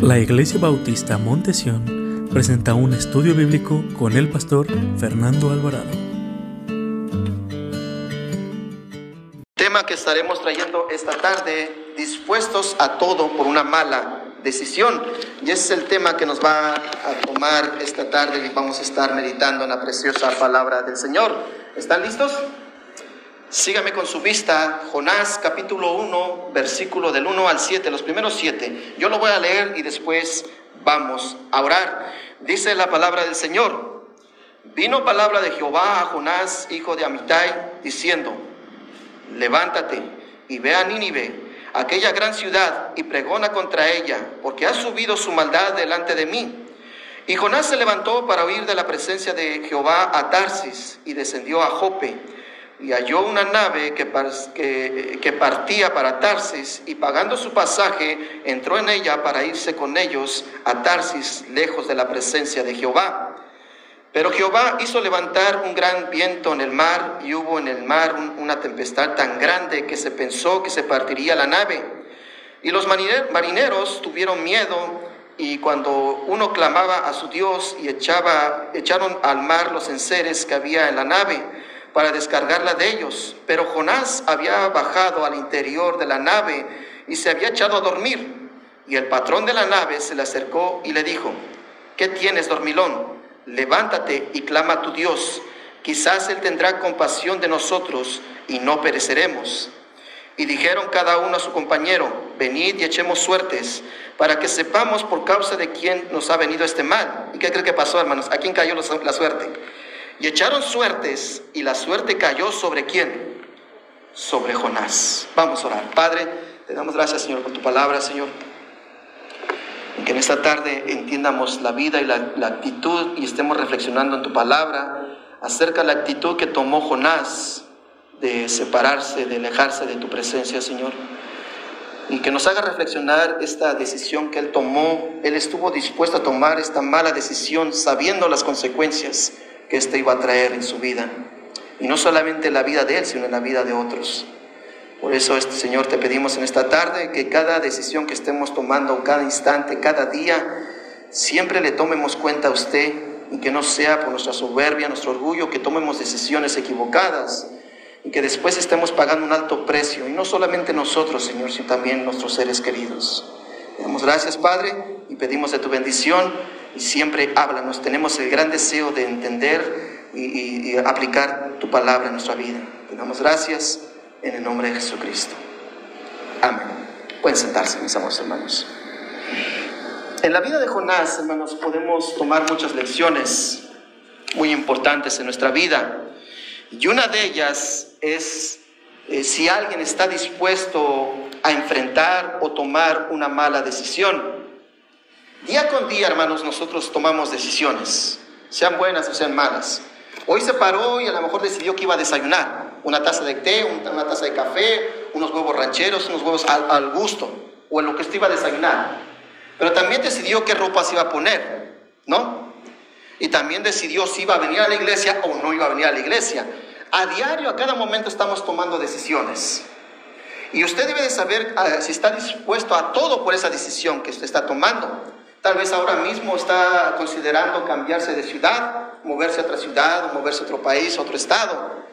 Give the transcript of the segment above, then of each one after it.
La Iglesia Bautista Montesión presenta un estudio bíblico con el pastor Fernando Alvarado. Tema que estaremos trayendo esta tarde, dispuestos a todo por una mala decisión. Y ese es el tema que nos va a tomar esta tarde y vamos a estar meditando en la preciosa palabra del Señor. ¿Están listos? Sígame con su vista, Jonás capítulo 1, versículo del 1 al 7, los primeros 7. Yo lo voy a leer y después vamos a orar. Dice la palabra del Señor. Vino palabra de Jehová a Jonás, hijo de Amitai, diciendo, levántate y ve a Nínive, aquella gran ciudad, y pregona contra ella, porque ha subido su maldad delante de mí. Y Jonás se levantó para huir de la presencia de Jehová a Tarsis y descendió a Jope y halló una nave que, que, partía para Tarsis y pagando su pasaje entró en ella para irse con ellos a Tarsis, lejos de la presencia de Jehová. Pero Jehová hizo levantar un gran viento en el mar y hubo en el mar una tempestad tan grande que se pensó que se partiría la nave. Y los marineros tuvieron miedo y cuando uno clamaba a su Dios y echaba, echaron al mar los enseres que había en la nave para descargarla de ellos. Pero Jonás había bajado al interior de la nave y se había echado a dormir. Y el patrón de la nave se le acercó y le dijo, ¿qué tienes, dormilón? Levántate y clama a tu Dios. Quizás Él tendrá compasión de nosotros y no pereceremos. Y dijeron cada uno a su compañero, venid y echemos suertes, para que sepamos por causa de quién nos ha venido este mal. ¿Y qué cree que pasó, hermanos? ¿A quién cayó la suerte? Y echaron suertes y la suerte cayó sobre quién? Sobre Jonás. Vamos a orar. Padre, te damos gracias Señor por tu palabra, Señor. que en esta tarde entiendamos la vida y la, la actitud y estemos reflexionando en tu palabra acerca de la actitud que tomó Jonás de separarse, de alejarse de tu presencia, Señor. Y que nos haga reflexionar esta decisión que Él tomó. Él estuvo dispuesto a tomar esta mala decisión sabiendo las consecuencias éste iba a traer en su vida. Y no solamente en la vida de él, sino en la vida de otros. Por eso, este Señor, te pedimos en esta tarde que cada decisión que estemos tomando, cada instante, cada día, siempre le tomemos cuenta a usted y que no sea por nuestra soberbia, nuestro orgullo, que tomemos decisiones equivocadas y que después estemos pagando un alto precio. Y no solamente nosotros, Señor, sino también nuestros seres queridos. Le damos gracias, Padre, y pedimos de tu bendición y siempre háblanos. Tenemos el gran deseo de entender y, aplicar tu palabra en nuestra vida. Te damos gracias en el nombre de Jesucristo. Amén. Pueden sentarse, mis amados hermanos. En la vida de Jonás, hermanos, podemos tomar muchas lecciones muy importantes en nuestra vida. Y una de ellas es eh, si alguien está dispuesto a enfrentar o tomar una mala decisión. Día con día, hermanos, nosotros tomamos decisiones, sean buenas o sean malas. Hoy se paró y a lo mejor decidió que iba a desayunar una taza de té, una taza de café, unos huevos rancheros, unos huevos al, gusto, o en lo que usted iba a desayunar. Pero también decidió qué ropa se iba a poner, ¿no? Y también decidió si iba a venir a la iglesia o no iba a venir a la iglesia. A diario, a cada momento estamos tomando decisiones. Y usted debe de saber ah, si está dispuesto a todo por esa decisión que usted está tomando. Tal vez ahora mismo está considerando cambiarse de ciudad, moverse a otra ciudad, moverse a otro país, a otro estado.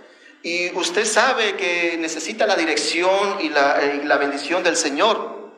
Y usted sabe que necesita la dirección y la, la bendición del Señor.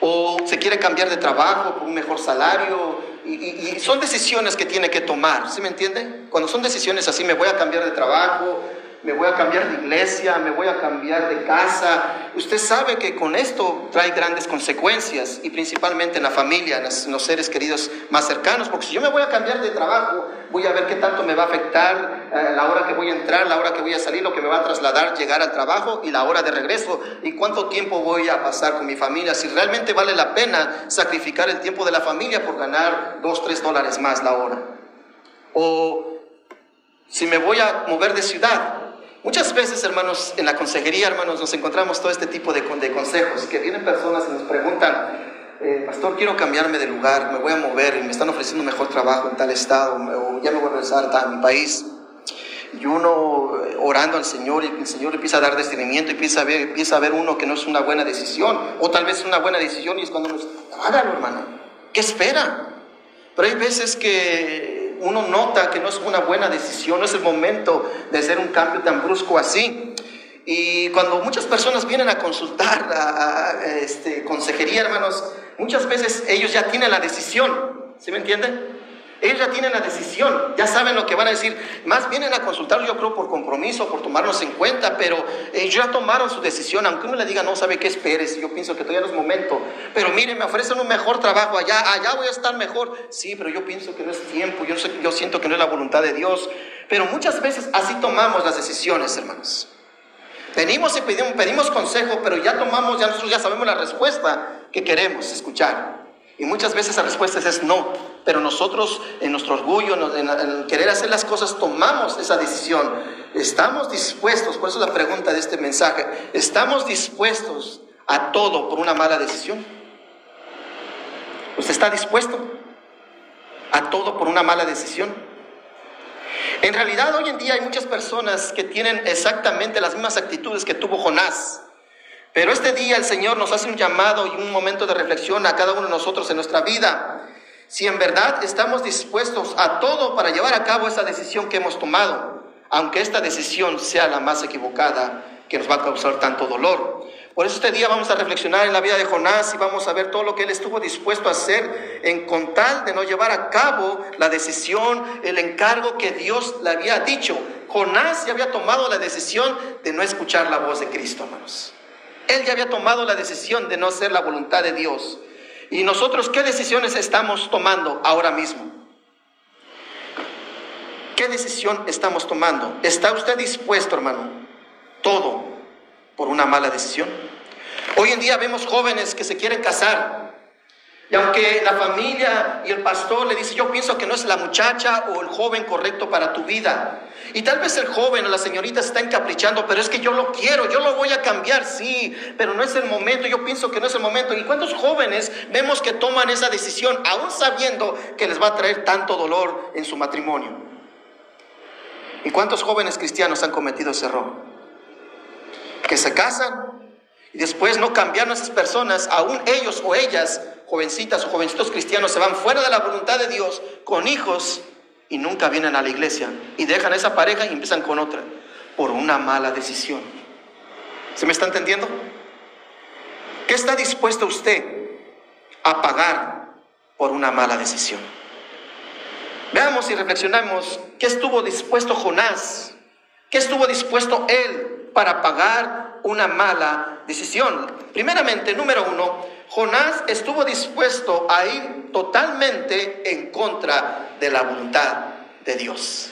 O se quiere cambiar de trabajo por un mejor salario. Y son decisiones que tiene que tomar. ¿Sí me entiende? Cuando son decisiones así, me voy a cambiar de trabajo, me voy a cambiar de iglesia, me voy a cambiar de casa. Usted sabe que con esto trae grandes consecuencias y principalmente en la familia, en los seres queridos más cercanos, porque si yo me voy a cambiar de trabajo, voy a ver qué tanto me va a afectar eh, la hora que voy a entrar, la hora que voy a salir, lo que me va a trasladar, llegar al trabajo y la hora de regreso y cuánto tiempo voy a pasar con mi familia, si realmente vale la pena sacrificar el tiempo de la familia por ganar dos, tres dólares más la hora. O si me voy a mover de ciudad, Muchas veces, hermanos, en la consejería, hermanos, nos encontramos todo este tipo de, consejos, que vienen personas y nos preguntan, eh, pastor, quiero cambiarme de lugar, me voy a mover me están ofreciendo mejor trabajo en tal estado, o ya me voy a regresar a mi país. Y uno eh, orando al Señor y el Señor empieza a dar discernimiento y empieza a, ver, empieza a ver uno que no es una buena decisión, o tal vez es una buena decisión y es cuando nos, hágalo, hermano. ¿Qué espera? Pero hay veces que uno nota que no es una buena decisión, no es el momento de hacer un cambio tan brusco así. Y cuando muchas personas vienen a consultar a, este, consejería, hermanos, muchas veces ellos ya tienen la decisión, ¿sí me entienden? Ellos ya tienen la decisión, ya saben lo que van a decir. Más vienen a consultar, yo creo, por compromiso, por tomarnos en cuenta, pero ellos ya tomaron su decisión. Aunque uno le diga, no sabe qué esperes, yo pienso que todavía no es momento. Pero miren, me ofrecen un mejor trabajo allá, allá voy a estar mejor. Sí, pero yo pienso que no es tiempo, yo, yo siento que no es la voluntad de Dios. Pero muchas veces así tomamos las decisiones, hermanos. Venimos y pedimos, pedimos consejo, pero ya tomamos, ya nosotros ya sabemos la respuesta que queremos escuchar. Y muchas veces la respuesta es no, pero nosotros en nuestro orgullo, en, querer hacer las cosas, tomamos esa decisión. Estamos dispuestos, por eso la pregunta de este mensaje, ¿estamos dispuestos a todo por una mala decisión? ¿Usted está dispuesto a todo por una mala decisión? En realidad hoy en día hay muchas personas que tienen exactamente las mismas actitudes que tuvo Jonás. Pero este día el Señor nos hace un llamado y un momento de reflexión a cada uno de nosotros en nuestra vida. Si en verdad estamos dispuestos a todo para llevar a cabo esa decisión que hemos tomado, aunque esta decisión sea la más equivocada que nos va a causar tanto dolor. Por eso este día vamos a reflexionar en la vida de Jonás y vamos a ver todo lo que él estuvo dispuesto a hacer en con de no llevar a cabo la decisión, el encargo que Dios le había dicho. Jonás ya había tomado la decisión de no escuchar la voz de Cristo, hermanos. Él ya había tomado la decisión de no hacer la voluntad de Dios. ¿Y nosotros qué decisiones estamos tomando ahora mismo? ¿Qué decisión estamos tomando? ¿Está usted dispuesto, hermano? Todo por una mala decisión. Hoy en día vemos jóvenes que se quieren casar y aunque la familia y el pastor le dice, yo pienso que no es la muchacha o el joven correcto para tu vida. Y tal vez el joven o la señorita está encaprichando, pero es que yo lo quiero, yo lo voy a cambiar, sí, pero no es el momento, yo pienso que no es el momento. ¿Y cuántos jóvenes vemos que toman esa decisión aún sabiendo que les va a traer tanto dolor en su matrimonio? ¿Y cuántos jóvenes cristianos han cometido ese error? Que se casan y después no cambiaron a esas personas, aún ellos o ellas jovencitas o jovencitos cristianos se van fuera de la voluntad de Dios con hijos y nunca vienen a la iglesia y dejan esa pareja y empiezan con otra por una mala decisión. ¿Se me está entendiendo? ¿Qué está dispuesto usted a pagar por una mala decisión? Veamos y reflexionamos qué estuvo dispuesto Jonás, qué estuvo dispuesto él para pagar una mala decisión. Primeramente, número uno, Jonás estuvo dispuesto a ir totalmente en contra de la voluntad de Dios.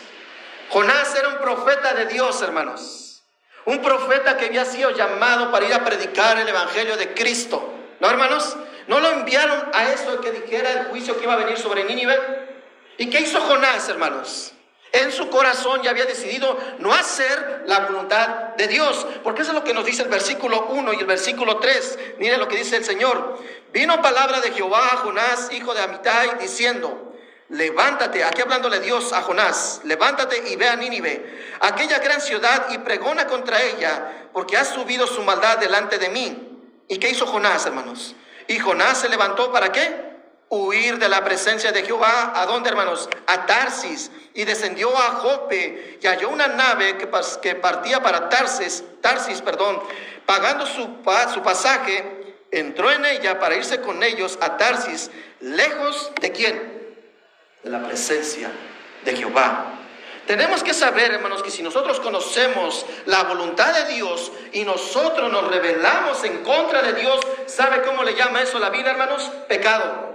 Jonás era un profeta de Dios, hermanos. Un profeta que había sido llamado para ir a predicar el Evangelio de Cristo. ¿No, hermanos? ¿No lo enviaron a eso que dijera el juicio que iba a venir sobre Nínive? ¿Y qué hizo Jonás, hermanos? En su corazón ya había decidido no hacer la voluntad de Dios. Porque eso es lo que nos dice el versículo 1 y el versículo 3. Miren lo que dice el Señor. Vino palabra de Jehová a Jonás, hijo de Amitai, diciendo, levántate, aquí hablándole Dios a Jonás, levántate y ve a Nínive, aquella gran ciudad, y pregona contra ella, porque ha subido su maldad delante de mí. ¿Y qué hizo Jonás, hermanos? Y Jonás se levantó para qué? Huir de la presencia de Jehová. ¿A dónde, hermanos? A Tarsis. Y descendió a Jope y halló una nave que, que partía para Tarsis, Tarsis, perdón, pagando su, su pasaje, entró en ella para irse con ellos a Tarsis, lejos de quién? De la presencia de Jehová. Tenemos que saber, hermanos, que si nosotros conocemos la voluntad de Dios y nosotros nos rebelamos en contra de Dios, ¿sabe cómo le llama eso la vida, hermanos? Pecado.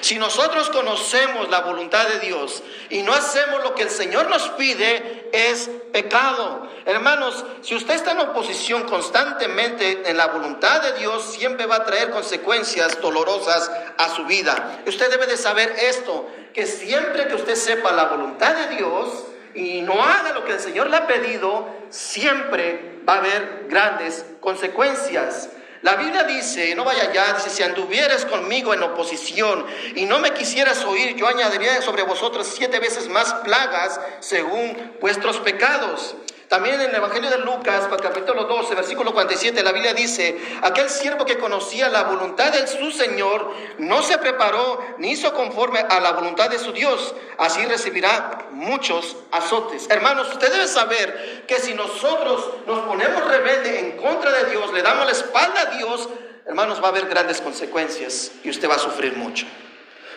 Si nosotros conocemos la voluntad de Dios y no hacemos lo que el Señor nos pide, es pecado. Hermanos, si usted está en oposición constantemente en la voluntad de Dios, siempre va a traer consecuencias dolorosas a su vida. Usted debe de saber esto, que siempre que usted sepa la voluntad de Dios y no haga lo que el Señor le ha pedido, siempre va a haber grandes consecuencias. La Biblia dice, no vaya allá, dice, si anduvieras conmigo en oposición y no me quisieras oír, yo añadiría sobre vosotros siete veces más plagas según vuestros pecados. También en el Evangelio de Lucas, capítulo 12, versículo 47, la Biblia dice, aquel siervo que conocía la voluntad de su Señor no se preparó ni hizo conforme a la voluntad de su Dios, así recibirá muchos azotes. Hermanos, usted debe saber que si nosotros nos ponemos rebelde en contra de Dios, le damos la espalda a Dios, hermanos, va a haber grandes consecuencias y usted va a sufrir mucho.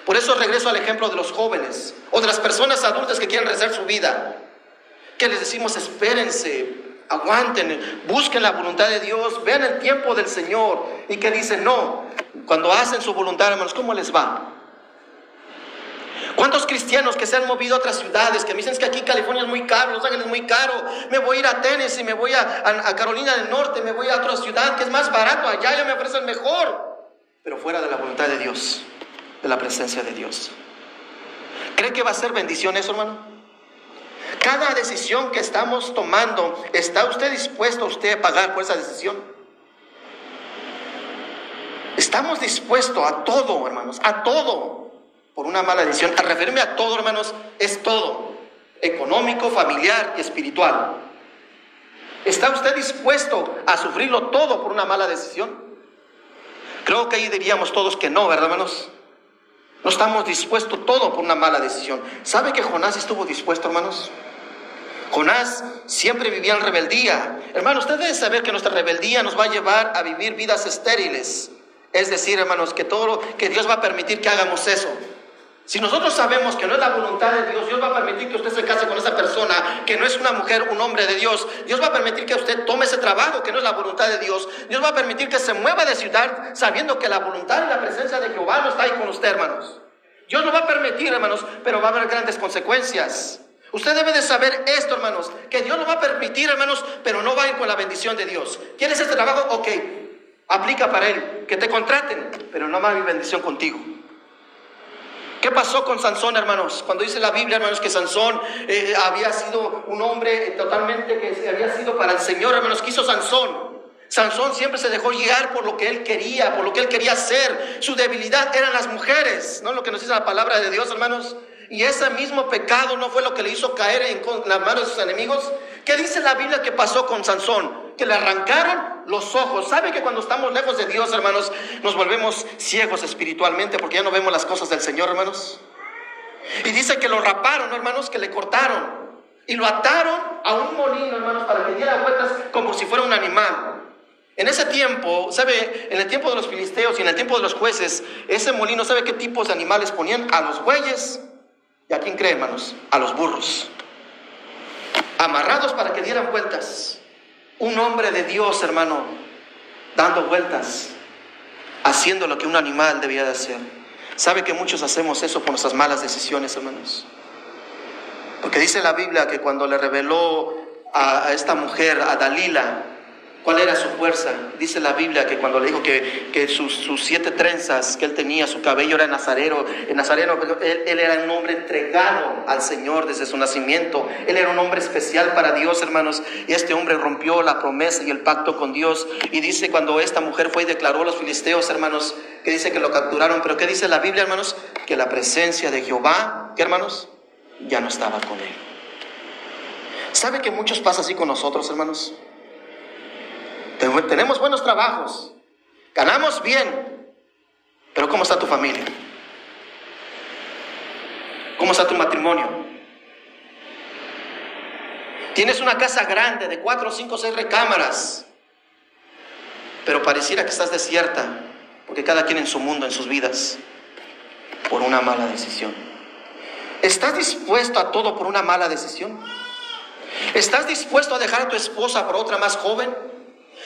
Por eso regreso al ejemplo de los jóvenes o de las personas adultas que quieren rezar su vida. Que les decimos, espérense, aguanten, busquen la voluntad de Dios, vean el tiempo del Señor. Y que dicen, no, cuando hacen su voluntad, hermanos, ¿cómo les va? ¿Cuántos cristianos que se han movido a otras ciudades, que me dicen que aquí California es muy caro, Los Ángeles es muy caro, me voy a ir a Tennessee, me voy a, a, Carolina del Norte, me voy a otra ciudad que es más barato, allá ya me ofrecen mejor, pero fuera de la voluntad de Dios, de la presencia de Dios. ¿Cree que va a ser bendición eso, hermano? Cada decisión que estamos tomando, ¿está usted dispuesto a usted a pagar por esa decisión? Estamos dispuestos a todo, hermanos, a todo por una mala decisión. Al referirme a todo, hermanos, es todo, económico, familiar y espiritual. ¿Está usted dispuesto a sufrirlo todo por una mala decisión? Creo que ahí diríamos todos que no, ¿verdad, hermanos? No estamos dispuestos todo por una mala decisión. ¿Sabe que Jonás estuvo dispuesto, hermanos? Jonás siempre vivía en rebeldía. Hermanos, usted debe saber que nuestra rebeldía nos va a llevar a vivir vidas estériles. Es decir, hermanos, que todo que Dios va a permitir que hagamos eso. Si nosotros sabemos que no es la voluntad de Dios, Dios va a permitir que usted se case con esa persona que no es una mujer, un hombre de Dios. Dios va a permitir que usted tome ese trabajo que no es la voluntad de Dios. Dios va a permitir que se mueva de ciudad sabiendo que la voluntad y la presencia de Jehová no está ahí con usted, hermanos. Dios no va a permitir, hermanos, pero va a haber grandes consecuencias. Usted debe de saber esto, hermanos, que Dios lo va a permitir, hermanos, pero no va a ir con la bendición de Dios. ¿Quieres este trabajo? Ok, aplica para él, que te contraten, pero no va a haber bendición contigo. ¿Qué pasó con Sansón, hermanos? Cuando dice la Biblia, hermanos, que Sansón eh, había sido un hombre totalmente que había sido para el Señor, hermanos, ¿qué hizo Sansón? Sansón siempre se dejó guiar por lo que él quería, por lo que él quería hacer. Su debilidad eran las mujeres, ¿no? Lo que nos dice la palabra de Dios, hermanos. Y ese mismo pecado no fue lo que le hizo caer en las manos de sus enemigos. ¿Qué dice la Biblia que pasó con Sansón? Que le arrancaron los ojos. ¿Sabe que cuando estamos lejos de Dios, hermanos, nos volvemos ciegos espiritualmente porque ya no vemos las cosas del Señor, hermanos? Y dice que lo raparon, hermanos, que le cortaron. Y lo ataron a un molino, hermanos, para que diera vueltas como si fuera un animal. En ese tiempo, ¿sabe? En el tiempo de los filisteos y en el tiempo de los jueces, ese molino, ¿sabe qué tipos de animales ponían? A los bueyes ¿Y a quién cree, hermanos? A los burros. Amarrados para que dieran vueltas. Un hombre de Dios, hermano, dando vueltas, haciendo lo que un animal debía de hacer. ¿Sabe que muchos hacemos eso por nuestras malas decisiones, hermanos? Porque dice la Biblia que cuando le reveló a, a esta mujer, a Dalila, ¿Cuál era su fuerza? Dice la Biblia que cuando le dijo que, sus, siete trenzas que él tenía, su cabello era nazareno, nazareno él, él, era un hombre entregado al Señor desde su nacimiento. Él era un hombre especial para Dios, hermanos. Y este hombre rompió la promesa y el pacto con Dios. Y dice cuando esta mujer fue y declaró a los filisteos, hermanos, que dice que lo capturaron. Pero ¿qué dice la Biblia, hermanos? Que la presencia de Jehová, ¿qué hermanos? Ya no estaba con él. ¿Sabe que muchos pasa así con nosotros, hermanos? Tenemos buenos trabajos, ganamos bien, pero ¿cómo está tu familia? ¿Cómo está tu matrimonio? Tienes una casa grande de cuatro, cinco, seis recámaras, pero pareciera que estás desierta, porque cada quien en su mundo, en sus vidas, por una mala decisión. ¿Estás dispuesto a todo por una mala decisión? ¿Estás dispuesto a dejar a tu esposa por otra más joven?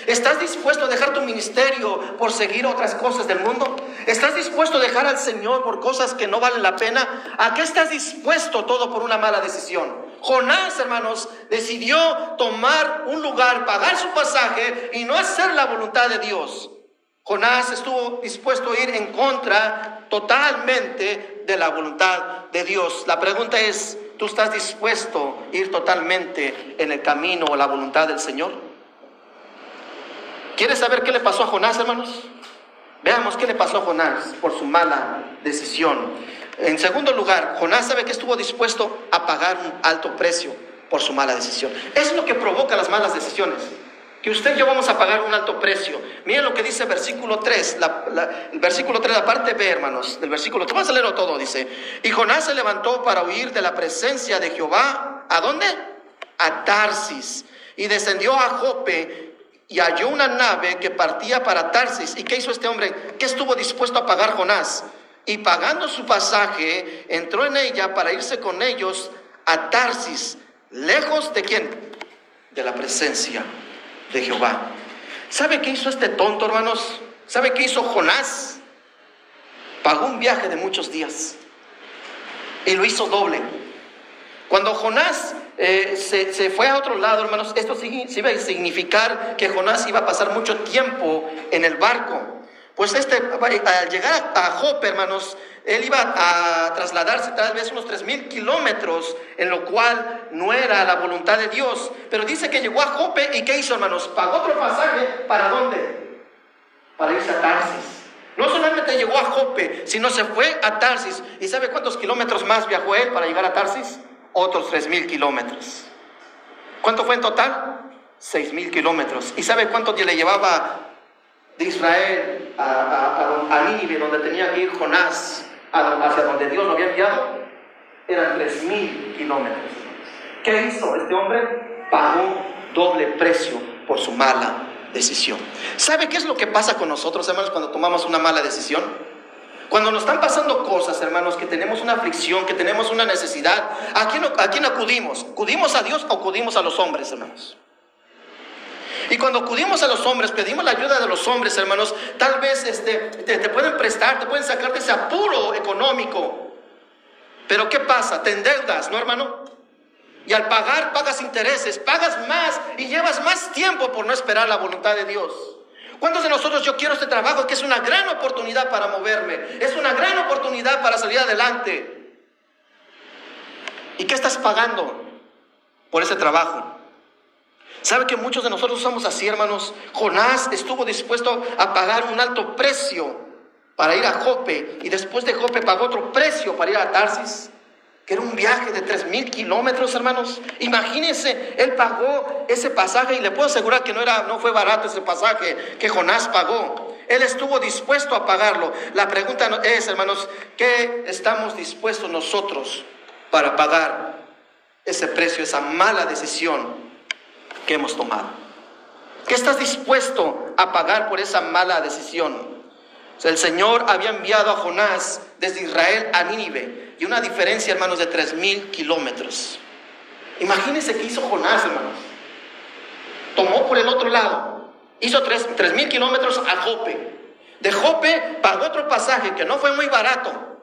¿Estás dispuesto a dejar tu ministerio por seguir otras cosas del mundo? ¿Estás dispuesto a dejar al Señor por cosas que no valen la pena? ¿A qué estás dispuesto todo por una mala decisión? Jonás, hermanos, decidió tomar un lugar, pagar su pasaje y no hacer la voluntad de Dios. Jonás estuvo dispuesto a ir en contra totalmente de la voluntad de Dios. La pregunta es, ¿tú estás dispuesto a ir totalmente en el camino o la voluntad del Señor? ¿Quieres saber qué le pasó a Jonás, hermanos? Veamos qué le pasó a Jonás por su mala decisión. En segundo lugar, Jonás sabe que estuvo dispuesto a pagar un alto precio por su mala decisión. Es lo que provoca las malas decisiones. Que usted y yo vamos a pagar un alto precio. Miren lo que dice versículo 3, el versículo 3, la parte B, hermanos, del versículo 3. Vamos a leerlo todo, dice. Y Jonás se levantó para huir de la presencia de Jehová. ¿A dónde? A Tarsis. Y descendió a Jope y halló una nave que partía para Tarsis. ¿Y qué hizo este hombre? ¿Qué estuvo dispuesto a pagar Jonás? Y pagando su pasaje, entró en ella para irse con ellos a Tarsis, lejos de quién? De la presencia de Jehová. ¿Sabe qué hizo este tonto, hermanos? ¿Sabe qué hizo Jonás? Pagó un viaje de muchos días y lo hizo doble. Cuando Jonás eh, se, fue a otro lado, hermanos, esto sí, iba a significar que Jonás iba a pasar mucho tiempo en el barco. Pues este, al llegar a Jope, hermanos, él iba a trasladarse tal vez unos tres mil kilómetros, en lo cual no era la voluntad de Dios. Pero dice que llegó a Jope y ¿qué hizo, hermanos? Pagó otro pasaje, ¿para dónde? Para irse a Tarsis. No solamente llegó a Jope, sino se fue a Tarsis. ¿Y sabe cuántos kilómetros más viajó él para llegar a Tarsis? Otros tres mil kilómetros. ¿Cuánto fue en total? Seis mil kilómetros. ¿Y sabe cuánto le llevaba de Israel a, a, Nínive, donde tenía que ir Jonás, hacia donde Dios lo había enviado? Eran tres mil kilómetros. ¿Qué hizo este hombre? Pagó doble precio por su mala decisión. ¿Sabe qué es lo que pasa con nosotros, hermanos, cuando tomamos una mala decisión? Cuando nos están pasando cosas, hermanos, que tenemos una aflicción, que tenemos una necesidad, ¿a quién, a quién acudimos? ¿Acudimos a Dios o acudimos a los hombres, hermanos? Y cuando acudimos a los hombres, pedimos la ayuda de los hombres, hermanos, tal vez este, te, te, pueden prestar, te pueden sacar de ese apuro económico. Pero ¿qué pasa? Te endeudas, ¿no, hermano? Y al pagar, pagas intereses, pagas más y llevas más tiempo por no esperar la voluntad de Dios. ¿Cuántos de nosotros yo quiero este trabajo que es una gran oportunidad para moverme? Es una gran oportunidad para salir adelante. ¿Y qué estás pagando por ese trabajo? ¿Sabe que muchos de nosotros somos así, hermanos? Jonás estuvo dispuesto a pagar un alto precio para ir a Jope y después de Jope pagó otro precio para ir a Tarsis que era un viaje de tres mil kilómetros, hermanos. Imagínense, él pagó ese pasaje y le puedo asegurar que no, era, no fue barato ese pasaje que Jonás pagó. Él estuvo dispuesto a pagarlo. La pregunta es, hermanos, ¿qué estamos dispuestos nosotros para pagar ese precio, esa mala decisión que hemos tomado? ¿Qué estás dispuesto a pagar por esa mala decisión? el Señor había enviado a Jonás desde Israel a Nínive y una diferencia, hermanos, de tres mil kilómetros. Imagínense qué hizo Jonás, hermanos. Tomó por el otro lado, hizo tres mil kilómetros a Jope. De Jope pagó otro pasaje que no fue muy barato,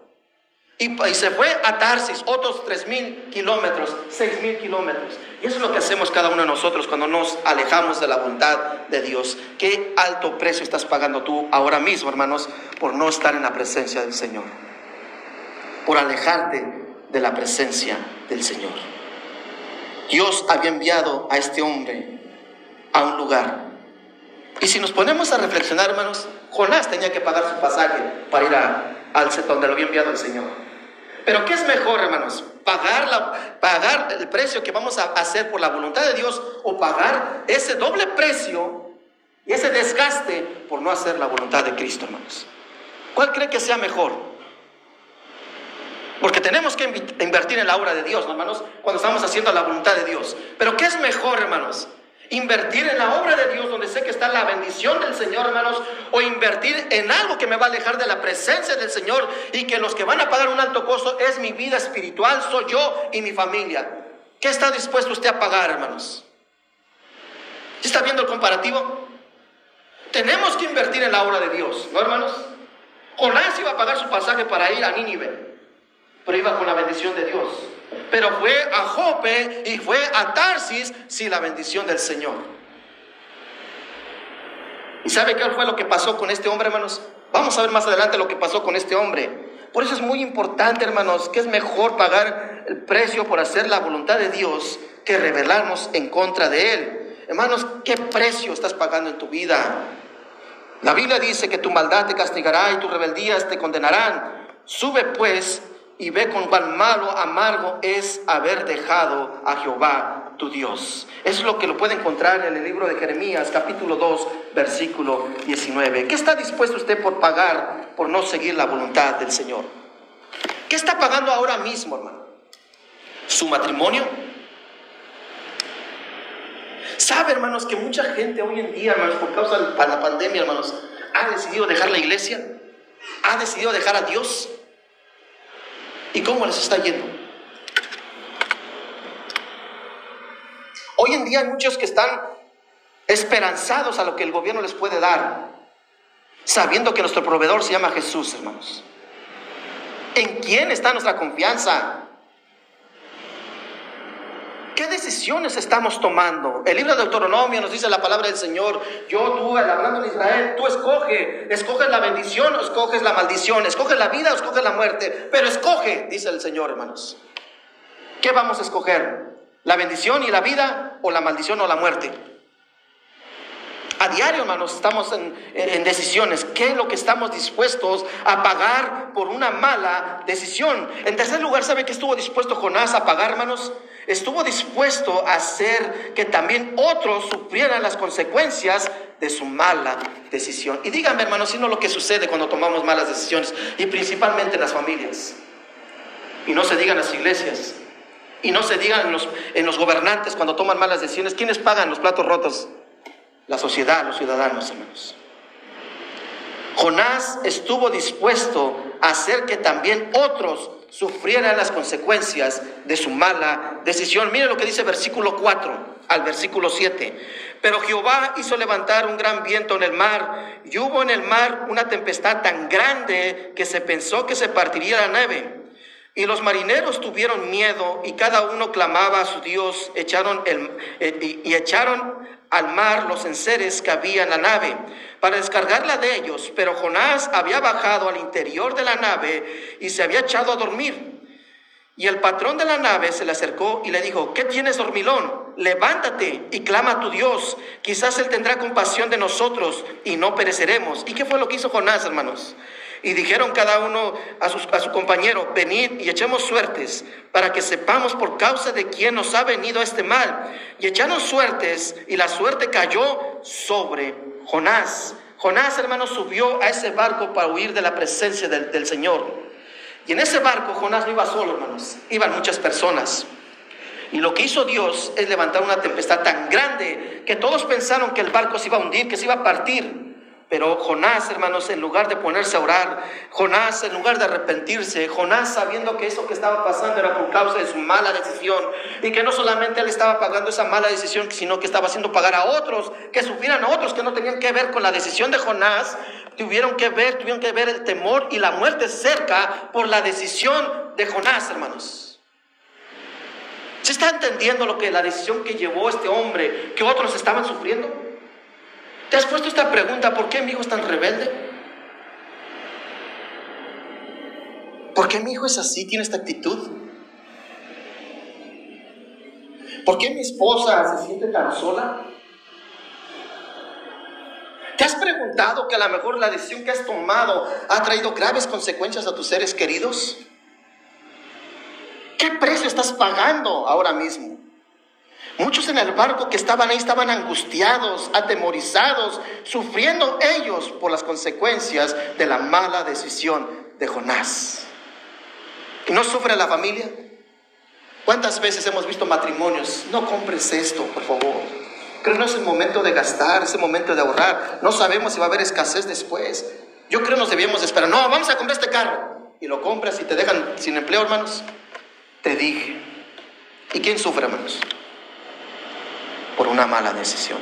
y, se fue a Tarsis, otros tres mil kilómetros, seis mil kilómetros. Y eso es lo que hacemos cada uno de nosotros cuando nos alejamos de la voluntad de Dios. Qué alto precio estás pagando tú ahora mismo, hermanos, por no estar en la presencia del Señor. Por alejarte de la presencia del Señor. Dios había enviado a este hombre a un lugar. Y si nos ponemos a reflexionar, hermanos, Jonás tenía que pagar su pasaje para ir a, al donde lo había enviado el Señor. Pero ¿qué es mejor, hermanos? Pagar, pagar el precio que vamos a hacer por la voluntad de Dios o pagar ese doble precio y ese desgaste por no hacer la voluntad de Cristo, hermanos. ¿Cuál cree que sea mejor? Porque tenemos que invertir en la obra de Dios, hermanos, cuando estamos haciendo la voluntad de Dios. Pero ¿qué es mejor, hermanos? invertir en la obra de Dios donde sé que está la bendición del Señor, hermanos, o invertir en algo que me va a alejar de la presencia del Señor y que los que van a pagar un alto costo es mi vida espiritual, soy yo y mi familia. ¿Qué está dispuesto usted a pagar, hermanos? ¿Está viendo el comparativo? Tenemos que invertir en la obra de Dios, ¿no, hermanos? Jonás iba a pagar su pasaje para ir a Nínive, pero iba con la bendición de Dios. Pero fue a Jope y fue a Tarsis sin la bendición del Señor. ¿Y sabe qué fue lo que pasó con este hombre, hermanos? Vamos a ver más adelante lo que pasó con este hombre. Por eso es muy importante, hermanos, que es mejor pagar el precio por hacer la voluntad de Dios que rebelarnos en contra de Él. Hermanos, ¿qué precio estás pagando en tu vida? La Biblia dice que tu maldad te castigará y tus rebeldías te condenarán. Sube pues y ve con cuán malo, amargo es haber dejado a Jehová tu Dios. Es lo que lo puede encontrar en el libro de Jeremías, capítulo 2, versículo 19. ¿Qué está dispuesto usted por pagar por no seguir la voluntad del Señor? ¿Qué está pagando ahora mismo, hermano? ¿Su matrimonio? ¿Sabe, hermanos, que mucha gente hoy en día, hermanos, por causa de la pandemia, hermanos, ha decidido dejar la iglesia? ¿Ha decidido dejar a Dios? ¿Y cómo les está yendo? Hoy en día hay muchos que están esperanzados a lo que el gobierno les puede dar, sabiendo que nuestro proveedor se llama Jesús, hermanos. ¿En quién está nuestra confianza? ¿Qué decisiones estamos tomando? El libro de Deuteronomio nos dice la palabra del Señor, yo, tú, hablando en Israel, tú escoge, escoges la bendición o escoges la maldición, escoges la vida o escoges la muerte, pero escoge, dice el Señor, hermanos. ¿Qué vamos a escoger? ¿La bendición y la vida o la maldición o la muerte? A diario, hermanos, estamos en, en, decisiones. ¿Qué es lo que estamos dispuestos a pagar por una mala decisión? En tercer lugar, ¿sabe qué estuvo dispuesto Jonás a pagar, hermanos? Estuvo dispuesto a hacer que también otros sufrieran las consecuencias de su mala decisión. Y díganme, hermanos, si no lo que sucede cuando tomamos malas decisiones, y principalmente en las familias. Y no se digan las iglesias. Y no se digan los, en los gobernantes cuando toman malas decisiones. ¿Quiénes pagan los platos rotos? la sociedad, los ciudadanos, hermanos. Jonás estuvo dispuesto a hacer que también otros sufrieran las consecuencias de su mala decisión. Mire lo que dice versículo 4 al versículo 7. Pero Jehová hizo levantar un gran viento en el mar y hubo en el mar una tempestad tan grande que se pensó que se partiría la nave. Y los marineros tuvieron miedo y cada uno clamaba a su Dios, echaron el, eh, y echaron al mar los enseres que había en la nave para descargarla de ellos, pero Jonás había bajado al interior de la nave y se había echado a dormir. Y el patrón de la nave se le acercó y le dijo, ¿qué tienes, dormilón? Levántate y clama a tu Dios. Quizás Él tendrá compasión de nosotros y no pereceremos. ¿Y qué fue lo que hizo Jonás, hermanos? Y dijeron cada uno a, a su compañero, venid y echemos suertes para que sepamos por causa de quién nos ha venido este mal. Y echaron suertes y la suerte cayó sobre Jonás. Jonás, hermanos, subió a ese barco para huir de la presencia del, del Señor. Y en ese barco Jonás no iba solo, hermanos, iban muchas personas. Y lo que hizo Dios es levantar una tempestad tan grande que todos pensaron que el barco se iba a hundir, que se iba a partir. Pero Jonás, hermanos, en lugar de ponerse a orar, Jonás, en lugar de arrepentirse, Jonás sabiendo que eso que estaba pasando era por causa de su mala decisión y que no solamente él estaba pagando esa mala decisión, sino que estaba haciendo pagar a otros, que sufrieran a otros que no tenían que ver con la decisión de Jonás, tuvieron que ver, tuvieron que ver el temor y la muerte cerca por la decisión de Jonás, hermanos. ¿Se está entendiendo lo que la decisión que llevó este hombre, que otros estaban sufriendo? ¿Te has puesto esta pregunta? ¿Por qué mi hijo es tan rebelde? ¿Por qué mi hijo es así, tiene esta actitud? ¿Por qué mi esposa se siente tan sola? ¿Te has preguntado que a lo mejor la decisión que has tomado ha traído graves consecuencias a tus seres queridos? ¿Qué precio estás pagando ahora mismo? Muchos en el barco que estaban ahí estaban angustiados, atemorizados, sufriendo ellos por las consecuencias de la mala decisión de Jonás. ¿Y no sufre la familia? ¿Cuántas veces hemos visto matrimonios? No compres esto, por favor. Creo que no es el momento de gastar, es el momento de ahorrar. No sabemos si va a haber escasez después. Yo creo que nos debíamos esperar. No, vamos a comprar este carro. Y lo compras y te dejan sin empleo, hermanos. Te dije. ¿Y quién sufre, hermanos? Por una mala decisión,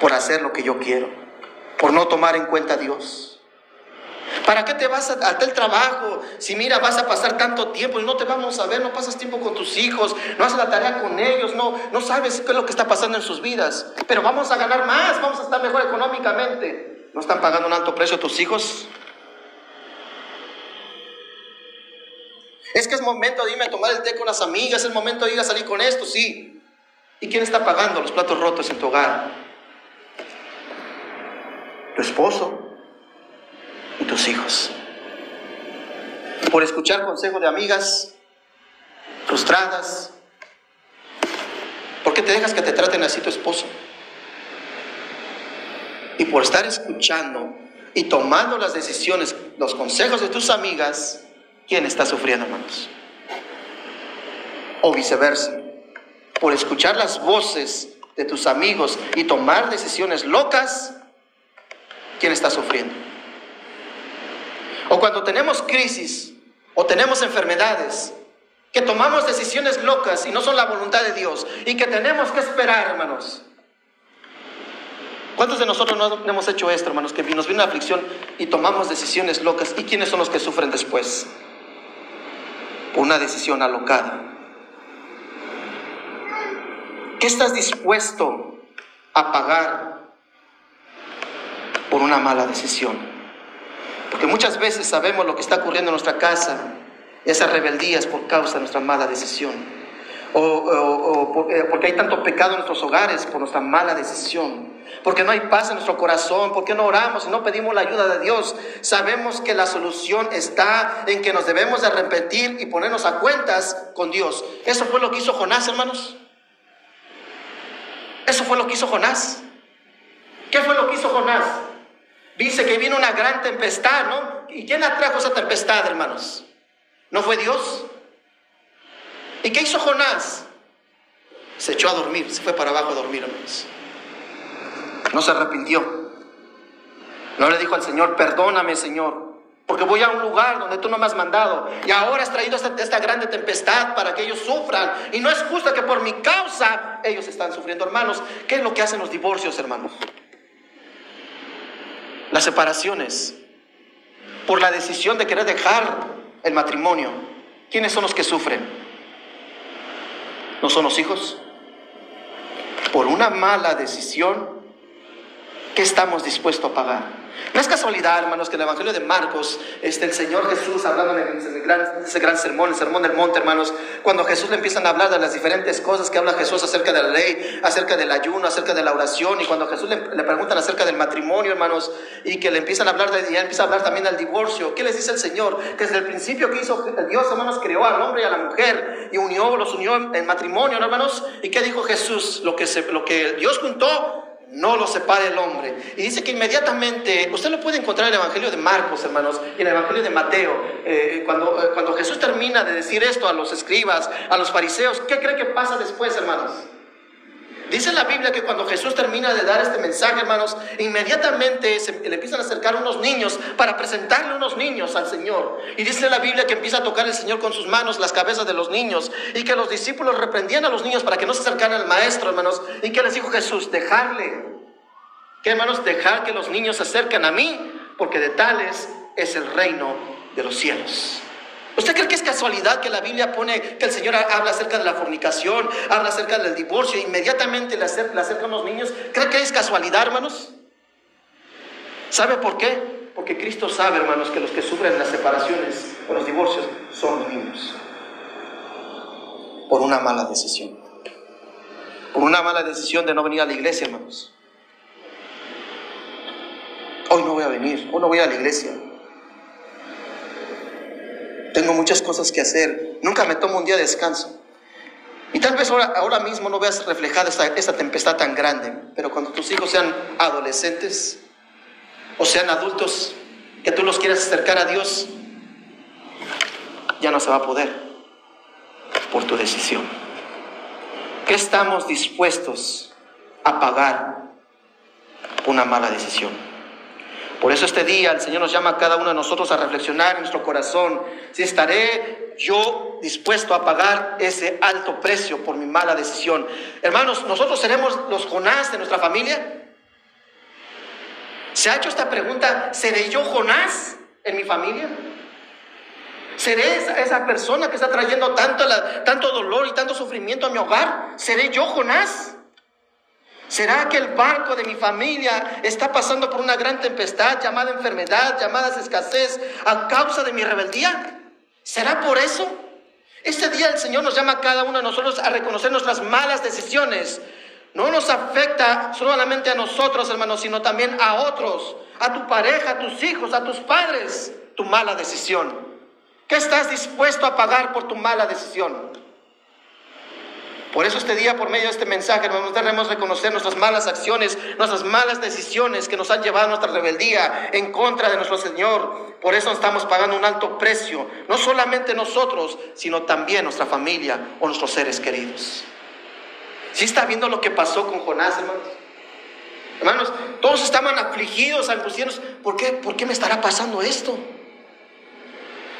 por hacer lo que yo quiero, por no tomar en cuenta a Dios. ¿Para qué te vas a, el trabajo? Si mira, vas a pasar tanto tiempo y no te vamos a ver, no pasas tiempo con tus hijos, no haces la tarea con ellos, no, no sabes qué es lo que está pasando en sus vidas. Pero vamos a ganar más, vamos a estar mejor económicamente. ¿No están pagando un alto precio tus hijos? Es que es momento de irme a tomar el té con las amigas, es momento de ir a salir con esto, sí. ¿Y quién está pagando los platos rotos en tu hogar? Tu esposo y tus hijos. por escuchar consejo de amigas frustradas. ¿Por qué te dejas que te traten así tu esposo? Y por estar escuchando y tomando las decisiones, los consejos de tus amigas, ¿quién está sufriendo, hermanos? O viceversa. Por escuchar las voces de tus amigos y tomar decisiones locas, ¿quién está sufriendo? O cuando tenemos crisis o tenemos enfermedades, que tomamos decisiones locas y no son la voluntad de Dios y que tenemos que esperar, hermanos. ¿Cuántos de nosotros no hemos hecho esto, hermanos? Que nos viene una aflicción y tomamos decisiones locas. ¿Y quiénes son los que sufren después? Una decisión alocada. ¿Qué estás dispuesto a pagar por una mala decisión? Porque muchas veces sabemos lo que está ocurriendo en nuestra casa, esas rebeldías por causa de nuestra mala decisión. O, eh, porque hay tanto pecado en nuestros hogares por nuestra mala decisión. Porque no hay paz en nuestro corazón, porque no oramos y no pedimos la ayuda de Dios. Sabemos que la solución está en que nos debemos de arrepentir y ponernos a cuentas con Dios. Eso fue lo que hizo Jonás, hermanos. Eso fue lo que hizo Jonás. ¿Qué fue lo que hizo Jonás? Dice que vino una gran tempestad, ¿no? ¿Y quién atrajo esa tempestad, hermanos? ¿No fue Dios? ¿Y qué hizo Jonás? Se echó a dormir, se fue para abajo a dormir, hermanos. No se arrepintió. No le dijo al Señor, perdóname, Señor, porque voy a un lugar donde tú no me has mandado. Y ahora has traído esta, grande tempestad para que ellos sufran. Y no es justo que por mi causa ellos están sufriendo. Hermanos, ¿qué es lo que hacen los divorcios, hermanos? Las separaciones. Por la decisión de querer dejar el matrimonio, ¿quiénes son los que sufren? ¿No son los hijos? Por una mala decisión, ¿qué estamos dispuestos a pagar? No es casualidad, hermanos, que en el Evangelio de Marcos, este, el Señor Jesús, hablando en gran, ese gran sermón, el sermón del monte, hermanos, cuando Jesús le empiezan a hablar de las diferentes cosas que habla Jesús acerca de la ley, acerca del ayuno, acerca de la oración, y cuando Jesús le, preguntan acerca del matrimonio, hermanos, y que le empiezan a hablar de, y empieza a hablar también del divorcio, ¿qué les dice el Señor? Que desde el principio que hizo Dios, hermanos, creó al hombre y a la mujer, y unió, los unió en, matrimonio, hermanos, y ¿qué dijo Jesús? Lo que, se, lo que Dios juntó, no lo separe el hombre. Y dice que inmediatamente, usted lo puede encontrar en el Evangelio de Marcos, hermanos, y en el Evangelio de Mateo, eh, cuando, eh, cuando Jesús termina de decir esto a los escribas, a los fariseos, ¿qué cree que pasa después, hermanos? Dice la Biblia que cuando Jesús termina de dar este mensaje, hermanos, inmediatamente se, le empiezan a acercar unos niños para presentarle unos niños al Señor. Y dice la Biblia que empieza a tocar el Señor con sus manos las cabezas de los niños y que los discípulos reprendían a los niños para que no se acercaran al maestro, hermanos. Y que les dijo Jesús, dejarle. Que hermanos, dejar que los niños se acerquen a mí, porque de tales es el reino de los cielos. ¿Usted cree que es casualidad que la Biblia pone que el Señor habla acerca de la fornicación, habla acerca del divorcio, e inmediatamente le acerca, a los niños? ¿Cree que es casualidad, hermanos? ¿Sabe por qué? Porque Cristo sabe, hermanos, que los que sufren las separaciones o los divorcios son los niños. Por una mala decisión. Por una mala decisión de no venir a la iglesia, hermanos. Hoy no voy a venir, hoy no voy a la iglesia tengo muchas cosas que hacer, nunca me tomo un día de descanso. Y tal vez ahora, ahora mismo no veas reflejada esta, esta tempestad tan grande, pero cuando tus hijos sean adolescentes o sean adultos, que tú los quieras acercar a Dios, ya no se va a poder por tu decisión. ¿Qué estamos dispuestos a pagar una mala decisión? Por eso este día el Señor nos llama a cada uno de nosotros a reflexionar en nuestro corazón si estaré yo dispuesto a pagar ese alto precio por mi mala decisión. Hermanos, nosotros seremos los Jonás de nuestra familia. ¿Se ha hecho esta pregunta? ¿Seré yo Jonás en mi familia? ¿Seré esa, persona que está trayendo tanto, tanto dolor y tanto sufrimiento a mi hogar? ¿Seré yo Jonás? ¿Será que el barco de mi familia está pasando por una gran tempestad llamada enfermedad, llamada escasez, a causa de mi rebeldía? ¿Será por eso? Este día el Señor nos llama a cada uno de nosotros a reconocer nuestras malas decisiones. No nos afecta solamente a nosotros, hermanos, sino también a otros, a tu pareja, a tus hijos, a tus padres, tu mala decisión. ¿Qué estás dispuesto a pagar por tu mala decisión? Por eso este día, por medio de este mensaje, debemos reconocer nuestras malas acciones, nuestras malas decisiones que nos han llevado a nuestra rebeldía en contra de nuestro Señor. Por eso estamos pagando un alto precio, no solamente nosotros, sino también nuestra familia o nuestros seres queridos. ¿Sí está viendo lo que pasó con Jonás, hermanos? Hermanos, todos estaban afligidos, angustiados. ¿Por qué? ¿Por qué me estará pasando esto?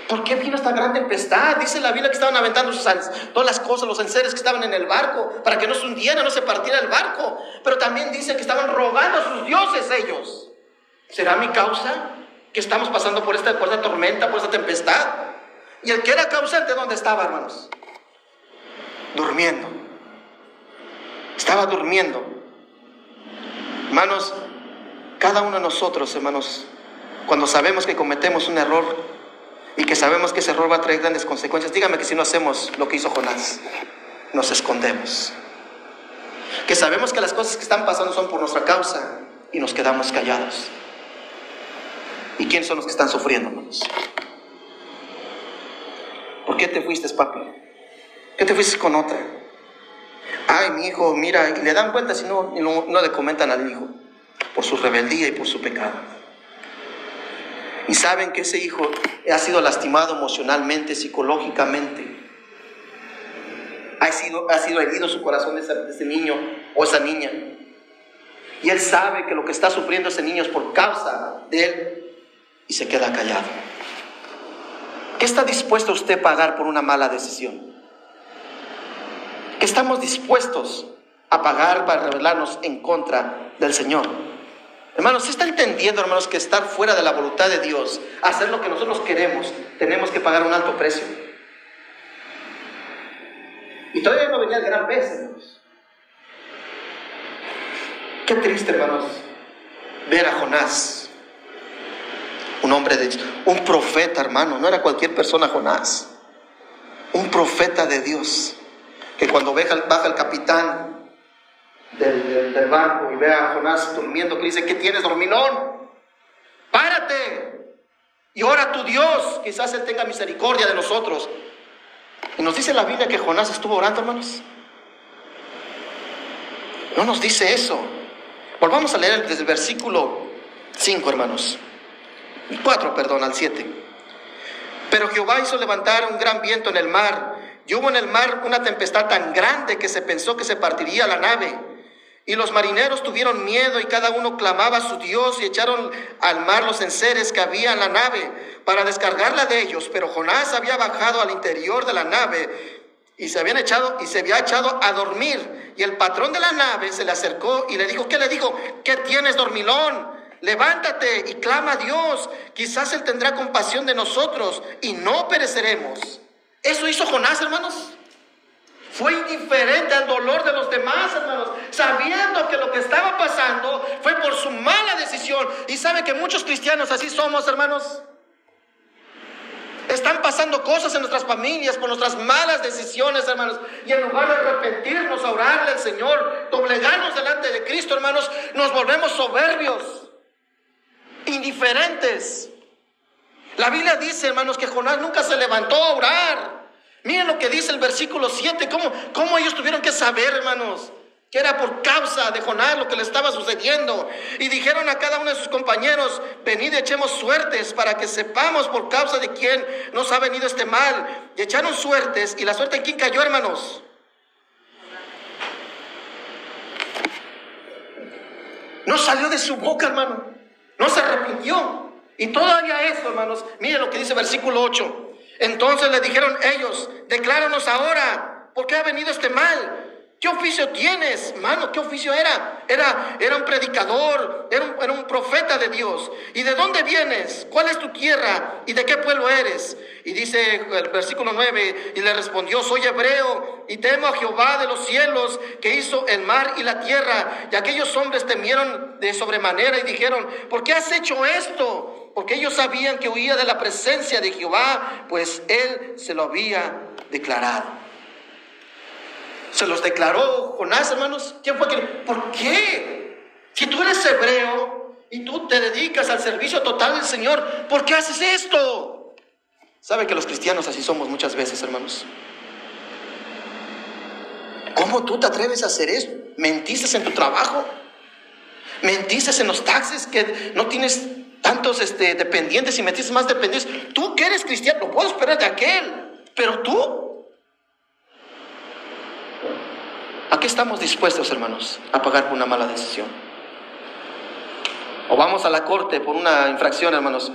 ¿Por qué vino esta gran tempestad? Dice la Biblia que estaban aventando todas las cosas, los enseres que estaban en el barco, para que no se hundiera, no se partiera el barco. Pero también dice que estaban rogando a sus dioses ellos. ¿Será mi causa que estamos pasando por esta, por esta tormenta, por esta tempestad? ¿Y el que era causante dónde estaba, hermanos? Durmiendo. Estaba durmiendo. Hermanos, cada uno de nosotros, hermanos, cuando sabemos que cometemos un error, y que sabemos que ese error va a traer grandes consecuencias, dígame que si no hacemos lo que hizo Jonás, nos escondemos. Que sabemos que las cosas que están pasando son por nuestra causa y nos quedamos callados. ¿Y quiénes son los que están sufriendo? ¿Por qué te fuiste, papi? ¿Qué te fuiste con otra? Ay, mi hijo, mira, y le dan cuenta si no, no, no le comentan al hijo por su rebeldía y por su pecado. Y saben que ese hijo ha sido lastimado emocionalmente, psicológicamente. Ha sido, ha sido herido su corazón de ese, niño o esa niña. Y él sabe que lo que está sufriendo ese niño es por causa de él y se queda callado. ¿Qué está dispuesto usted a pagar por una mala decisión? ¿Qué estamos dispuestos a pagar para rebelarnos en contra del Señor? Hermanos, ¿se está entendiendo, hermanos, que estar fuera de la voluntad de Dios, hacer lo que nosotros queremos, tenemos que pagar un alto precio? Y todavía no venía el gran pez, hermanos. Qué triste, hermanos, ver a Jonás, un hombre de un profeta, hermano, no era cualquier persona Jonás, un profeta de Dios, que cuando baja el capitán del, del, barco y ve a Jonás durmiendo, que dice, ¿qué tienes, dormilón? Párate y ora a tu Dios, quizás Él tenga misericordia de nosotros. Y nos dice la Biblia que Jonás estuvo orando, hermanos. No nos dice eso. Volvamos a leer desde el versículo 5, hermanos. 4, perdón, al 7. Pero Jehová hizo levantar un gran viento en el mar, y hubo en el mar una tempestad tan grande que se pensó que se partiría la nave. Y los marineros tuvieron miedo y cada uno clamaba a su Dios y echaron al mar los enseres que había en la nave para descargarla de ellos. Pero Jonás había bajado al interior de la nave y se había echado a dormir. Y el patrón de la nave se le acercó y le dijo, ¿qué le dijo? ¿Qué tienes, dormilón? Levántate y clama a Dios. Quizás Él tendrá compasión de nosotros y no pereceremos. Eso hizo Jonás, hermanos. Fue indiferente al dolor de los demás, hermanos, sabiendo que lo que estaba pasando fue por su mala decisión. Y sabe que muchos cristianos así somos, hermanos. Están pasando cosas en nuestras familias por nuestras malas decisiones, hermanos. Y en lugar de arrepentirnos, orarle al Señor, doblegarnos delante de Cristo, hermanos, nos volvemos soberbios, indiferentes. La Biblia dice, hermanos, que Jonás nunca se levantó a orar. Miren lo que dice el versículo 7, cómo, cómo ellos tuvieron que saber, hermanos, que era por causa de Jonás lo que le estaba sucediendo. Y dijeron a cada uno de sus compañeros, venid echemos suertes para que sepamos por causa de quién nos ha venido este mal. Y echaron suertes, y la suerte en quién cayó, hermanos. No salió de su boca, hermano. No se arrepintió. Y todavía eso, hermanos, miren lo que dice el versículo 8. Entonces le dijeron ellos, decláranos ahora, ¿por qué ha venido este mal? ¿Qué oficio tienes, mano? ¿Qué oficio era? Era, era un predicador, era un, era un, profeta de Dios. ¿Y de dónde vienes? ¿Cuál es tu tierra? ¿Y de qué pueblo eres? Y dice el versículo 9, y le respondió, soy hebreo y temo a Jehová de los cielos que hizo el mar y la tierra. Y aquellos hombres temieron de sobremanera y dijeron, ¿por qué has hecho esto? Porque ellos sabían que huía de la presencia de Jehová, pues él se lo había declarado. Se los declaró Jonás, hermanos. ¿Quién fue quien? ¿Por qué? Si tú eres hebreo y tú te dedicas al servicio total del Señor, ¿por qué haces esto? ¿Sabe que los cristianos así somos muchas veces, hermanos? ¿Cómo tú te atreves a hacer eso? ¿Mentiste en tu trabajo? ¿Mentiste en los taxes que no tienes tantos este, dependientes y metiste más dependientes? Tú que eres cristiano, lo puedo esperar de aquel, pero tú. ¿A qué estamos dispuestos, hermanos, a pagar por una mala decisión? O vamos a la corte por una infracción, hermanos,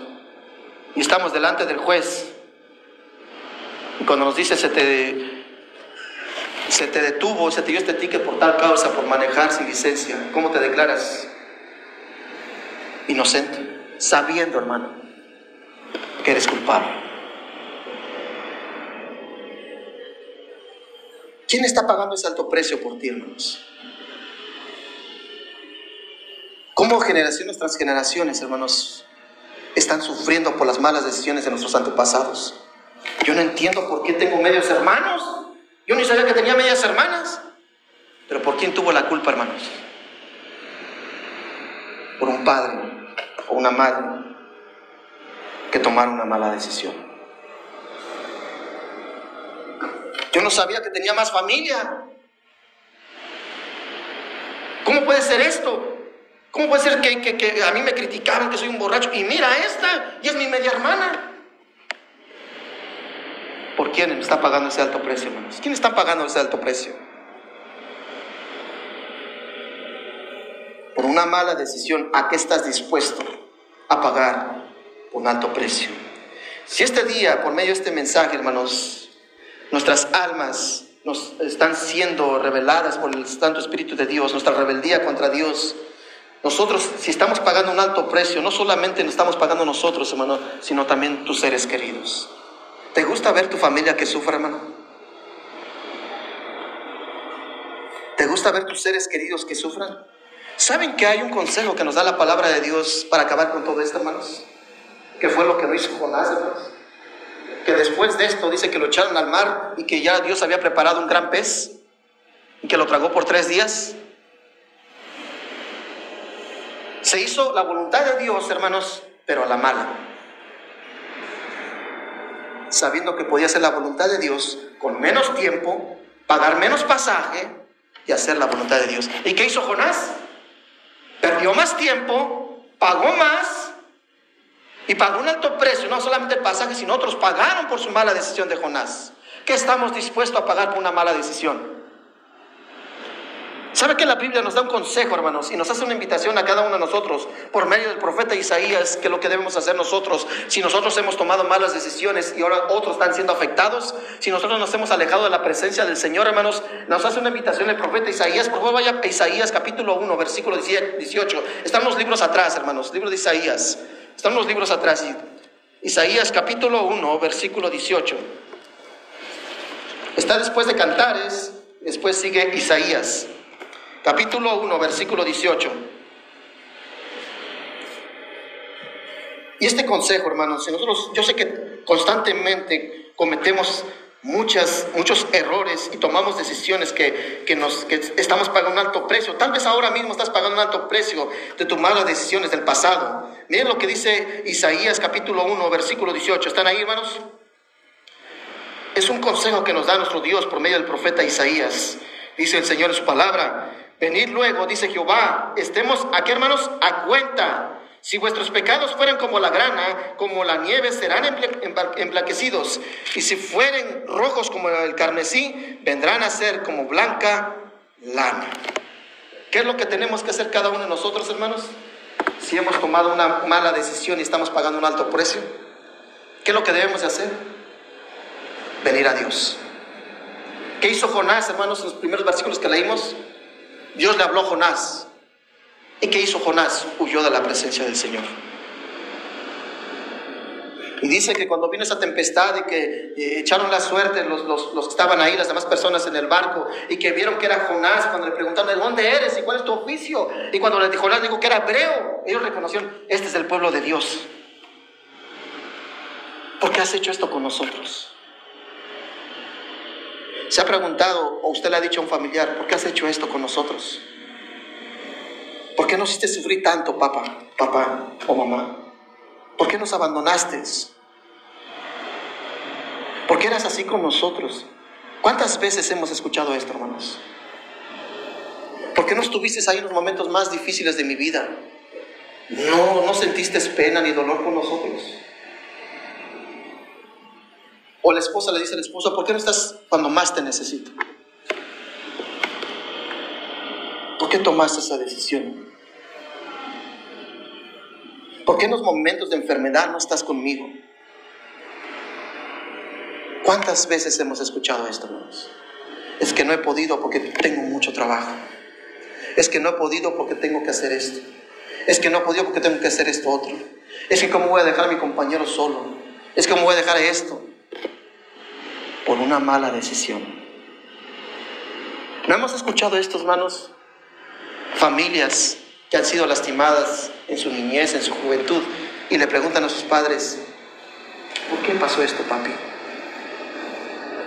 y estamos delante del juez. Y cuando nos dice se te, se te detuvo, se te dio este ticket por tal causa, por manejar sin licencia, ¿cómo te declaras? Inocente, sabiendo, hermano, que eres culpable. ¿Quién está pagando ese alto precio por ti, hermanos? ¿Cómo generaciones tras generaciones, hermanos, están sufriendo por las malas decisiones de nuestros antepasados? Yo no entiendo por qué tengo medios hermanos. Yo ni sabía que tenía medias hermanas. Pero ¿por quién tuvo la culpa, hermanos? Por un padre o una madre que tomaron una mala decisión. Yo no sabía que tenía más familia. ¿Cómo puede ser esto? ¿Cómo puede ser que, a mí me criticaban que soy un borracho? Y mira esta, y es mi media hermana. ¿Por quién está pagando ese alto precio, hermanos? ¿Quién está pagando ese alto precio? Por una mala decisión, ¿a qué estás dispuesto a pagar un alto precio? Si este día, por medio de este mensaje, hermanos, nuestras almas nos están siendo reveladas por el Santo Espíritu de Dios, nuestra rebeldía contra Dios, nosotros, si estamos pagando un alto precio, no solamente nos estamos pagando nosotros, hermano, sino también tus seres queridos. ¿Te gusta ver tu familia que sufre, hermano? ¿Te gusta ver tus seres queridos que sufran? ¿Saben que hay un consejo que nos da la palabra de Dios para acabar con todo esto, hermanos? Que fue lo que no hizo Jonás, hermanos. Que después de esto dice que lo echaron al mar y que ya Dios había preparado un gran pez y que lo tragó por tres días. Se hizo la voluntad de Dios, hermanos, pero a la mala. Sabiendo que podía hacer la voluntad de Dios con menos tiempo, pagar menos pasaje y hacer la voluntad de Dios. ¿Y qué hizo Jonás? Perdió más tiempo, pagó más y pagó un alto precio, no solamente el pasaje, sino otros pagaron por su mala decisión de Jonás. ¿Qué estamos dispuestos a pagar por una mala decisión? ¿Sabe que la Biblia nos da un consejo, hermanos? Y nos hace una invitación a cada uno de nosotros por medio del profeta Isaías, que es lo que debemos hacer nosotros. Si nosotros hemos tomado malas decisiones y ahora otros están siendo afectados, si nosotros nos hemos alejado de la presencia del Señor, hermanos, nos hace una invitación el profeta Isaías. Por favor, vaya a Isaías capítulo 1, versículo 18. Están los libros atrás, hermanos, libro de Isaías. Están los libros atrás. Isaías capítulo 1, versículo 18. Está después de Cantares, después sigue Isaías capítulo 1, versículo 18. Y este consejo, hermanos, nosotros, yo sé que constantemente cometemos muchas, muchos errores y tomamos decisiones que, que, nos, que estamos pagando un alto precio. Tal vez ahora mismo estás pagando un alto precio de tus malas decisiones del pasado. Miren lo que dice Isaías capítulo 1, versículo 18. ¿Están ahí, hermanos? Es un consejo que nos da nuestro Dios por medio del profeta Isaías. Dice el Señor en su palabra, Venid luego, dice Jehová, estemos aquí hermanos a cuenta. Si vuestros pecados fueran como la grana, como la nieve, serán emblanquecidos. Y si fueren rojos como el carmesí, vendrán a ser como blanca lana. ¿Qué es lo que tenemos que hacer cada uno de nosotros, hermanos? Si hemos tomado una mala decisión y estamos pagando un alto precio, ¿qué es lo que debemos de hacer? Venir a Dios. ¿Qué hizo Jonás, hermanos, en los primeros versículos que leímos? Dios le habló a Jonás. ¿Y qué hizo Jonás? Huyó de la presencia del Señor. Y dice que cuando vino esa tempestad y que eh, echaron la suerte los, los, los, que estaban ahí, las demás personas en el barco, y que vieron que era Jonás, cuando le preguntaron, ¿de dónde eres y cuál es tu oficio? Y cuando le dijo Jonás dijo que era hebreo, ellos reconocieron, este es el pueblo de Dios. ¿Por qué has hecho esto con nosotros? ¿Se ha preguntado o usted le ha dicho a un familiar, ¿por qué has hecho esto con nosotros? ¿Por qué nos hiciste sufrir tanto, papá, papá o mamá? ¿Por qué nos abandonaste? ¿Por qué eras así con nosotros? ¿Cuántas veces hemos escuchado esto, hermanos? ¿Por qué no estuviste ahí en los momentos más difíciles de mi vida? No, no sentiste pena ni dolor por nosotros. O la esposa le dice al esposo, ¿por qué no estás cuando más te necesito? ¿Por qué tomaste esa decisión? ¿Por qué en los momentos de enfermedad no estás conmigo? ¿Cuántas veces hemos escuchado esto, hermanos? Es que no he podido porque tengo mucho trabajo. Es que no he podido porque tengo que hacer esto. Es que no he podido porque tengo que hacer esto otro. Es que cómo voy a dejar a mi compañero solo. Es que cómo voy a dejar esto. Por una mala decisión. ¿No hemos escuchado esto, hermanos? Familias que han sido lastimadas en su niñez, en su juventud, y le preguntan a sus padres, ¿por qué pasó esto, papi?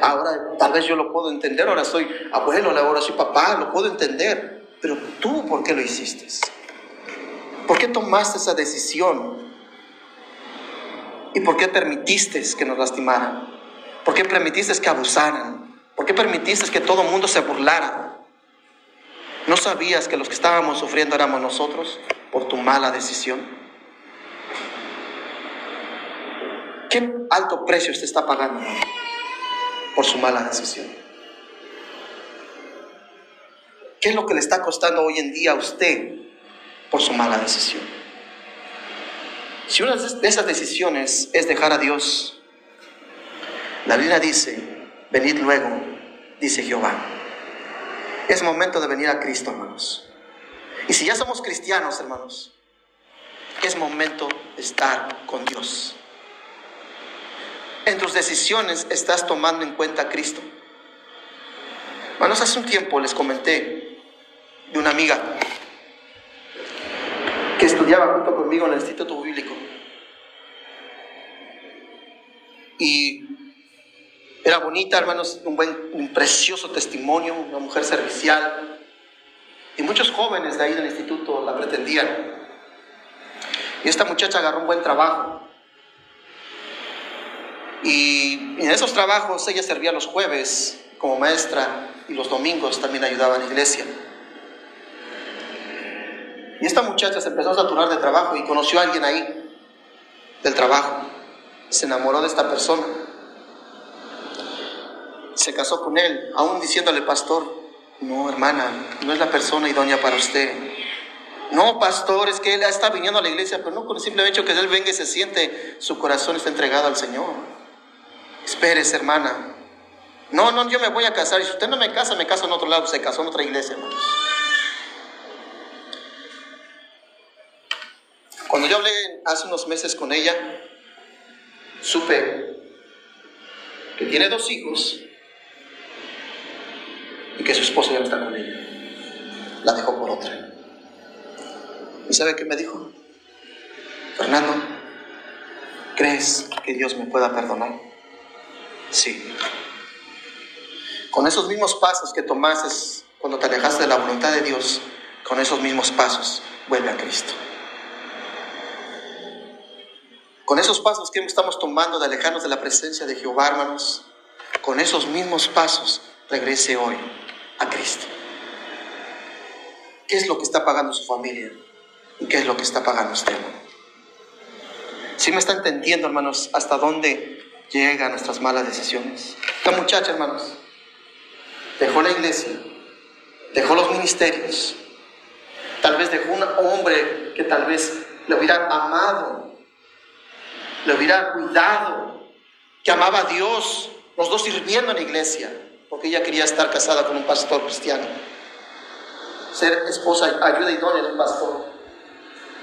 Ahora tal vez yo lo puedo entender, ahora soy abuelo, ahora soy papá, lo puedo entender, pero tú, ¿por qué lo hiciste? ¿Por qué tomaste esa decisión? ¿Y por qué permitiste que nos lastimaran? ¿Por qué permitiste que abusaran? ¿Por qué permitiste que todo el mundo se burlara? ¿No sabías que los que estábamos sufriendo éramos nosotros por tu mala decisión? ¿Qué alto precio usted está pagando por su mala decisión? ¿Qué es lo que le está costando hoy en día a usted por su mala decisión? Si una de esas decisiones es dejar a Dios, la Biblia dice, venid luego, dice Jehová. Es momento de venir a Cristo, hermanos. Y si ya somos cristianos, hermanos, es momento de estar con Dios. En tus decisiones estás tomando en cuenta a Cristo. Hermanos, hace un tiempo les comenté de una amiga que estudiaba junto conmigo en el Instituto Bíblico. Y era bonita, hermanos, un buen, un precioso testimonio, una mujer servicial. Y muchos jóvenes de ahí del instituto la pretendían. Y esta muchacha agarró un buen trabajo. Y en esos trabajos ella servía los jueves como maestra y los domingos también ayudaba en la iglesia. Y esta muchacha se empezó a saturar de trabajo y conoció a alguien ahí del trabajo. Se enamoró de esta persona se casó con él, aún diciéndole, pastor, no, hermana, no es la persona idónea para usted. No, pastor, es que él está viniendo a la iglesia, pero no con el simple hecho que él venga y se siente, su corazón está entregado al Señor. Espérese, hermana. No, no, yo me voy a casar. Y si usted no me casa, me caso en otro lado. Se casó en otra iglesia, hermanos. Cuando yo hablé hace unos meses con ella, supe que tiene dos hijos y que su esposo ya no está con ella. La dejó por otra. ¿Y sabe qué me dijo? Fernando, ¿crees que Dios me pueda perdonar? Sí. Con esos mismos pasos que tomaste cuando te alejaste de la voluntad de Dios, con esos mismos pasos, vuelve a Cristo. Con esos pasos que estamos tomando de alejarnos de la presencia de Jehová, hermanos, con esos mismos pasos, regrese hoy a Cristo. ¿Qué es lo que está pagando su familia? ¿Y qué es lo que está pagando usted, Si me está entendiendo, hermanos, hasta dónde llegan nuestras malas decisiones? La muchacha, hermanos, dejó la iglesia, dejó los ministerios, tal vez dejó un hombre que tal vez le hubiera amado, le hubiera cuidado, que amaba a Dios, los dos sirviendo en la iglesia porque ella quería estar casada con un pastor cristiano, ser esposa, ayuda idónea del pastor.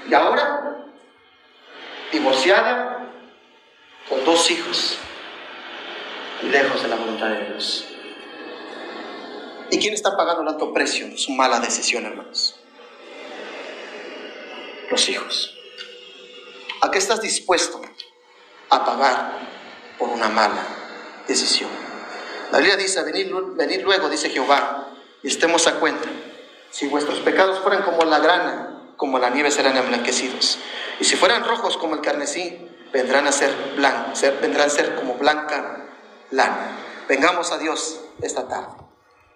Y ahora, divorciada, con dos hijos, lejos de la voluntad de Dios. ¿Y quién está pagando el alto precio de su mala decisión, hermanos? Los hijos. ¿A qué estás dispuesto a pagar por una mala decisión? La Biblia dice, venid, luego, dice Jehová, y estemos a cuenta. Si vuestros pecados fueran como la grana, como la nieve serán emblanquecidos. Y si fueran rojos como el carnesí, vendrán a ser blancos, vendrán a ser como blanca lana. Vengamos a Dios esta tarde.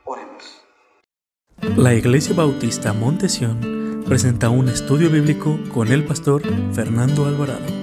Oremos. La Iglesia Bautista Montesión presenta un estudio bíblico con el pastor Fernando Alvarado.